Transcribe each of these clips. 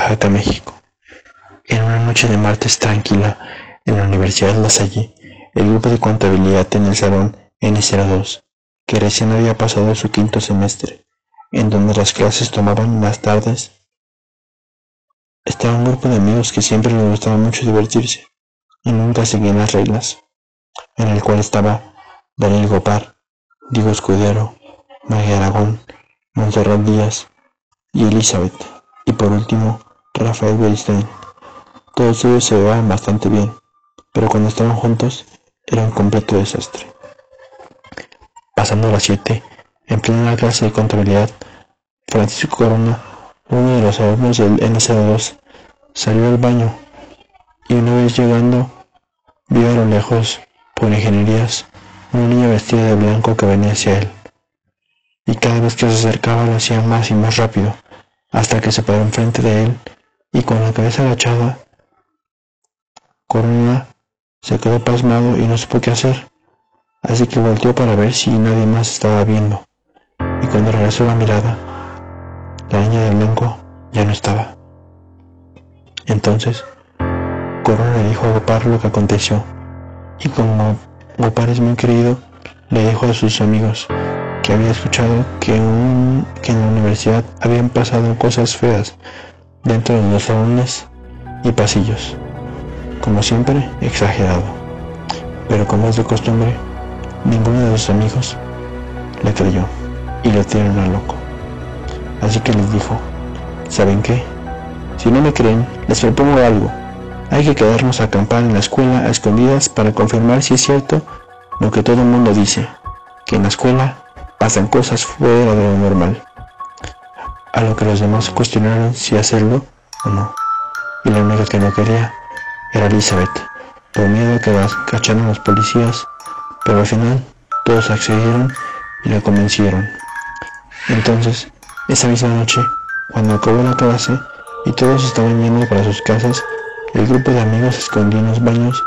Oaxaca, México. En una noche de martes tranquila en la Universidad La Salle, el grupo de contabilidad en el salón N02, que recién había pasado su quinto semestre, en donde las clases tomaban las tardes, estaba un grupo de amigos que siempre les gustaba mucho divertirse y nunca seguían las reglas, en el cual estaba Daniel Gopar, Diego Escudero, María Aragón, Montserrat Díaz y Elizabeth, y por último Rafael Beristain. Todos ellos se llevaban bastante bien, pero cuando estaban juntos era un completo desastre. Pasando las 7, en plena clase de contabilidad, Francisco Corona, uno de los alumnos del NC2, salió al baño y una vez llegando vio a lo lejos, por ingenierías, una niña vestida de blanco que venía hacia él. Y cada vez que se acercaba lo hacía más y más rápido, hasta que se paró enfrente de él y con la cabeza agachada, Corona se quedó pasmado y no supo qué hacer, así que volteó para ver si nadie más estaba viendo. Y cuando regresó la mirada, la niña de blanco ya no estaba. Entonces, Corona le dijo a Gopar lo que aconteció, y como Gopar es muy querido, le dijo a sus amigos que había escuchado que, que en la universidad habían pasado cosas feas dentro de los salones y pasillos. Como siempre, exagerado. Pero como es de costumbre, ninguno de sus amigos le creyó y lo tiraron a loco. Así que les dijo, ¿saben qué? Si no me creen, les propongo algo. Hay que quedarnos a acampar en la escuela a escondidas para confirmar si es cierto lo que todo el mundo dice, que en la escuela pasan cosas fuera de lo normal. A lo que los demás cuestionaron si hacerlo o no. Y la única que no quería era Elizabeth, por miedo a que la cacharan los policías, pero al final todos accedieron y la convencieron. Entonces, esa misma noche, cuando acabó la clase y todos estaban yendo para sus casas, el grupo de amigos se escondió en los baños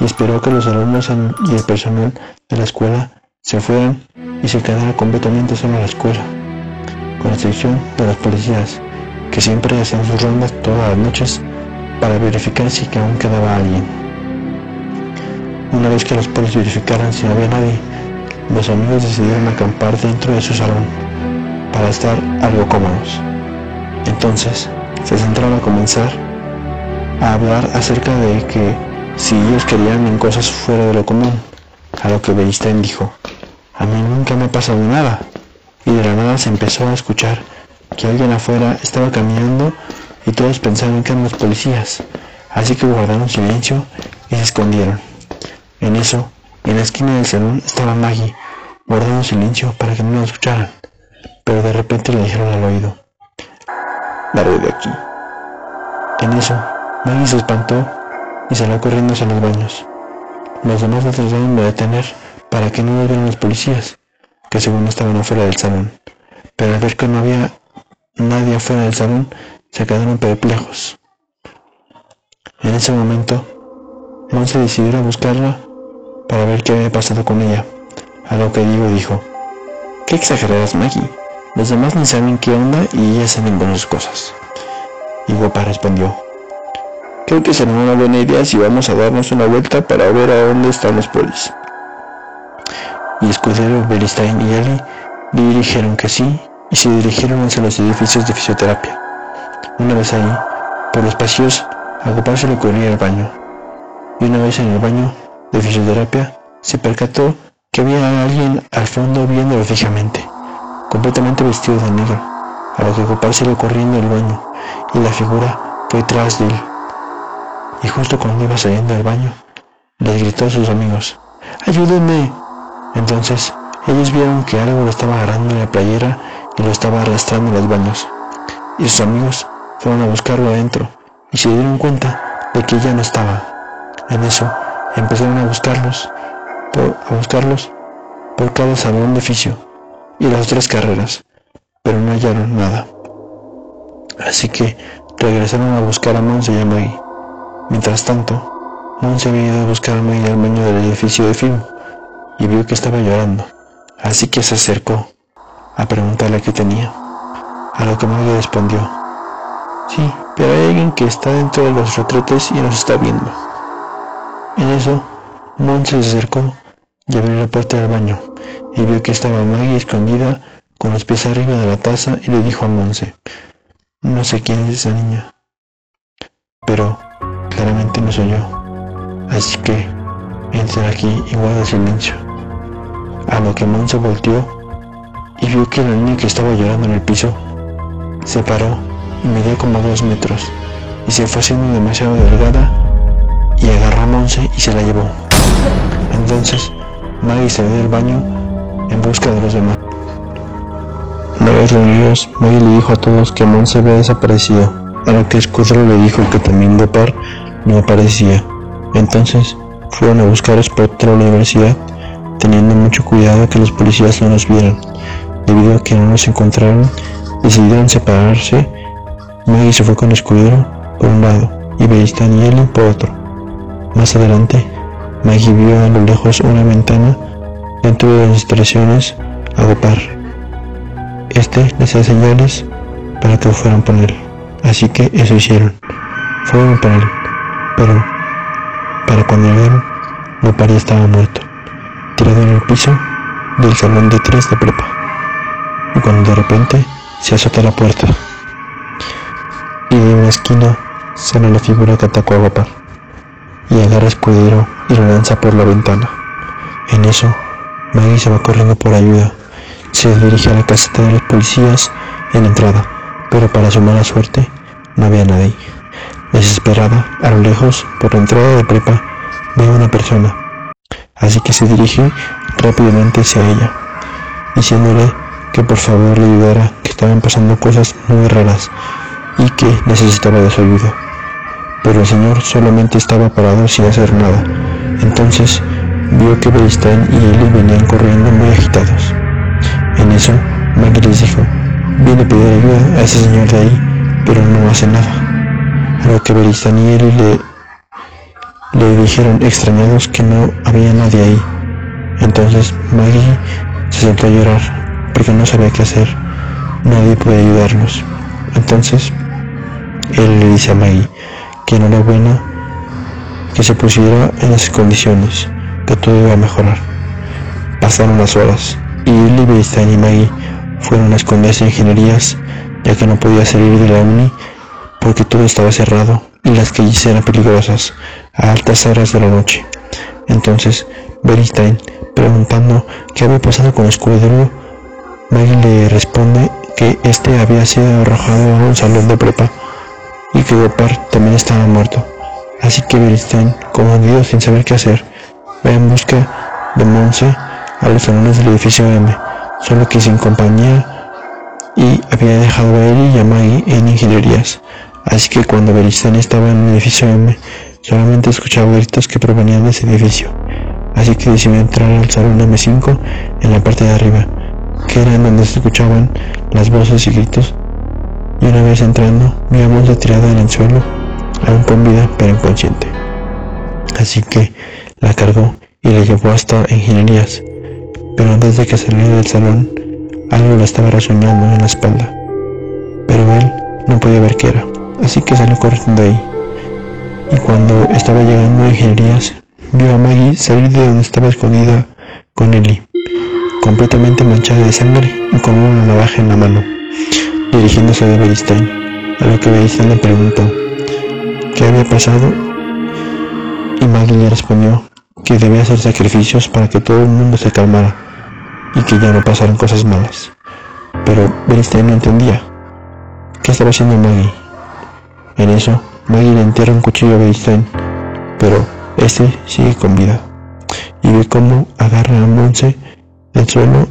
y esperó que los alumnos y el personal de la escuela se fueran y se quedara completamente solo la escuela, de los policías, que siempre hacían sus rondas todas las noches para verificar si aún quedaba alguien. Una vez que los policías verificaran si no había nadie, los amigos decidieron acampar dentro de su salón para estar algo cómodos. Entonces, se centraron a comenzar a hablar acerca de que si ellos querían en cosas fuera de lo común, a lo que Bernstein dijo, a mí nunca me ha pasado nada, y de la nada se empezó a escuchar que alguien afuera estaba caminando y todos pensaron que eran los policías, así que guardaron silencio y se escondieron. En eso, en la esquina del salón estaba Maggie, guardando silencio para que no lo escucharan pero de repente le dijeron al oído, largo de aquí. En eso, Maggie se espantó y salió corriendo hacia los baños. Los demás la trataron de detener para que no lo vieran los policías, que según estaban afuera del salón. Pero al ver que no había nadie afuera del salón, se quedaron perplejos. En ese momento, Monse decidió ir a buscarla para ver qué había pasado con ella, a lo que Diego dijo, ¿qué exageradas Maggie? Los demás ni saben qué onda y ella saben buenas cosas. Y Guapa respondió, creo que será una buena idea si vamos a darnos una vuelta para ver a dónde están los polis. Y Escudero, Beristain y Ali dijeron que sí y se dirigieron hacia los edificios de fisioterapia. Una vez ahí, por los pasillos, a se le ocurría el baño. Y una vez en el baño de fisioterapia, se percató que había alguien al fondo viéndolo fijamente completamente vestido de negro, a lo que ocupárselo corriendo el baño, y la figura fue tras de él. Y justo cuando iba saliendo del baño, les gritó a sus amigos, ¡Ayúdenme! Entonces, ellos vieron que algo lo estaba agarrando en la playera y lo estaba arrastrando en los baños. Y sus amigos fueron a buscarlo adentro y se dieron cuenta de que ya no estaba. En eso, empezaron a buscarlos, a buscarlos por cada salón de oficio y las otras carreras, pero no hallaron nada. Así que regresaron a buscar a Monse y a Maggie. Mientras tanto, Monse había ido a buscar a Maggie al baño del edificio de film y vio que estaba llorando. Así que se acercó a preguntarle qué tenía. A lo que Maggie respondió, sí, pero hay alguien que está dentro de los retretes y nos está viendo. En eso, Monse se acercó y abrió la puerta del baño y vio que estaba Maggie escondida con los pies arriba de la taza y le dijo a Monse, no sé quién es esa niña, pero claramente no soy yo, así que entra aquí y guarda silencio. A lo que Monse volteó y vio que la niña que estaba llorando en el piso se paró y medía como dos metros y se fue haciendo demasiado delgada y agarró a Monse y se la llevó. Entonces Maggie salió del baño en busca de los demás. Una vez reunidos, Maggie le dijo a todos que Monse había desaparecido, a lo que Escudero le dijo que también Gopar no aparecía. Entonces fueron a buscarlos por toda la universidad, teniendo mucho cuidado que los policías no nos vieran. Debido a que no nos encontraron, decidieron separarse. Maggie se fue con Escudero por un lado y Beristan y Ellen por otro. Más adelante, Maggie vio a lo lejos una ventana dentro de las instalaciones a Gopar. Este les hacía señales para que fueran por él, así que eso hicieron. Fueron por él, pero para cuando llegaron, Gopar ya estaba muerto, en el piso del salón de tres de prepa. Y cuando de repente se azota la puerta, y de una esquina sale la figura que atacó a Gopar, y agarra escudero y lo lanza por la ventana. En eso, Maggie se va corriendo por ayuda. Se dirige a la caseta de los policías en la entrada, pero para su mala suerte no había nadie. Desesperada, a lo lejos, por la entrada de prepa, ve a una persona. Así que se dirige rápidamente hacia ella, diciéndole que por favor le ayudara, que estaban pasando cosas muy raras y que necesitaba de su ayuda. Pero el señor solamente estaba parado sin hacer nada. Entonces vio que Beristain y Eli venían corriendo muy agitados. En eso, Maggie les dijo, viene a pedir ayuda a ese señor de ahí, pero no hace nada. A lo que Beristain y Eli le, le dijeron extrañados que no había nadie ahí. Entonces Maggie se sentó a llorar porque no sabía qué hacer. Nadie puede ayudarnos. Entonces, él le dice a Maggie que no era bueno que se pusiera en las condiciones que todo iba a mejorar. Pasaron las horas y Lily, y Maggie fueron a esconderse en ingenierías ya que no podía salir de la uni porque todo estaba cerrado y las calles eran peligrosas a altas horas de la noche. Entonces, Beristain, preguntando qué había pasado con el escudero, Maggie le responde que este había sido arrojado a un salón de prepa y que Gopar también estaba muerto. Así que Beristain, confundido sin saber qué hacer, va en busca de Monse a los salones del edificio M, solo que sin compañía y había dejado a él y a Maggie en ingenierías. Así que cuando Beristain estaba en el edificio M, solamente escuchaba gritos que provenían de ese edificio. Así que decidió entrar al salón M5 en la parte de arriba, que era en donde se escuchaban las voces y gritos. Y una vez entrando, vio a tirada en el suelo, aún con vida pero inconsciente. Así que la cargó y la llevó hasta ingenierías, pero antes de que saliera del salón, algo la estaba rasguñando en la espalda. Pero él no podía ver qué era, así que salió corriendo de ahí. Y cuando estaba llegando a ingenierías, vio a Maggie salir de donde estaba escondida con Ellie, completamente manchada de sangre y con una navaja en la mano, dirigiéndose a Beristain, a lo que Beristain le preguntó qué había pasado y Maggie le respondió que debía hacer sacrificios para que todo el mundo se calmara y que ya no pasaran cosas malas. Pero Bernstein no entendía. ¿Qué estaba haciendo Maggie? En eso, Maggie le entierra un cuchillo a Bernstein, pero este sigue con vida. Y ve cómo agarra a Monse del suelo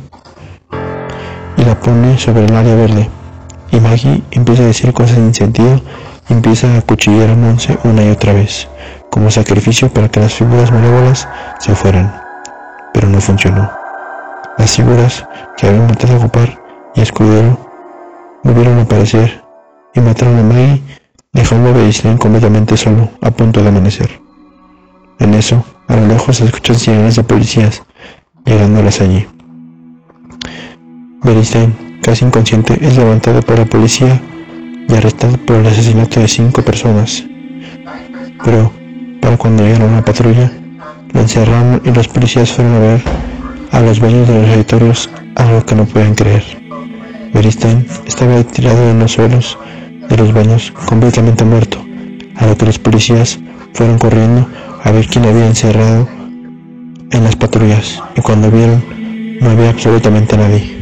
y la pone sobre el área verde. Y Maggie empieza a decir cosas sin sentido y empieza a cuchillar a Monse una y otra vez como sacrificio para que las figuras malévolas se fueran, pero no funcionó. Las figuras que habían matado a Gopar y Escudero volvieron a aparecer y mataron a Maggie, dejando a Beristain completamente solo, a punto de amanecer. En eso, a lo lejos se escuchan sirenas de policías, llegándolas allí. Beristain, casi inconsciente, es levantado por la policía y arrestado por el asesinato de cinco personas. Pero, para cuando llegaron a la patrulla, lo encerraron y los policías fueron a ver a los baños de los auditorios, algo que no pueden creer. Beristain estaba tirado en los suelos de los baños, completamente muerto, a lo que los policías fueron corriendo a ver quién había encerrado en las patrullas, y cuando vieron, no había absolutamente nadie.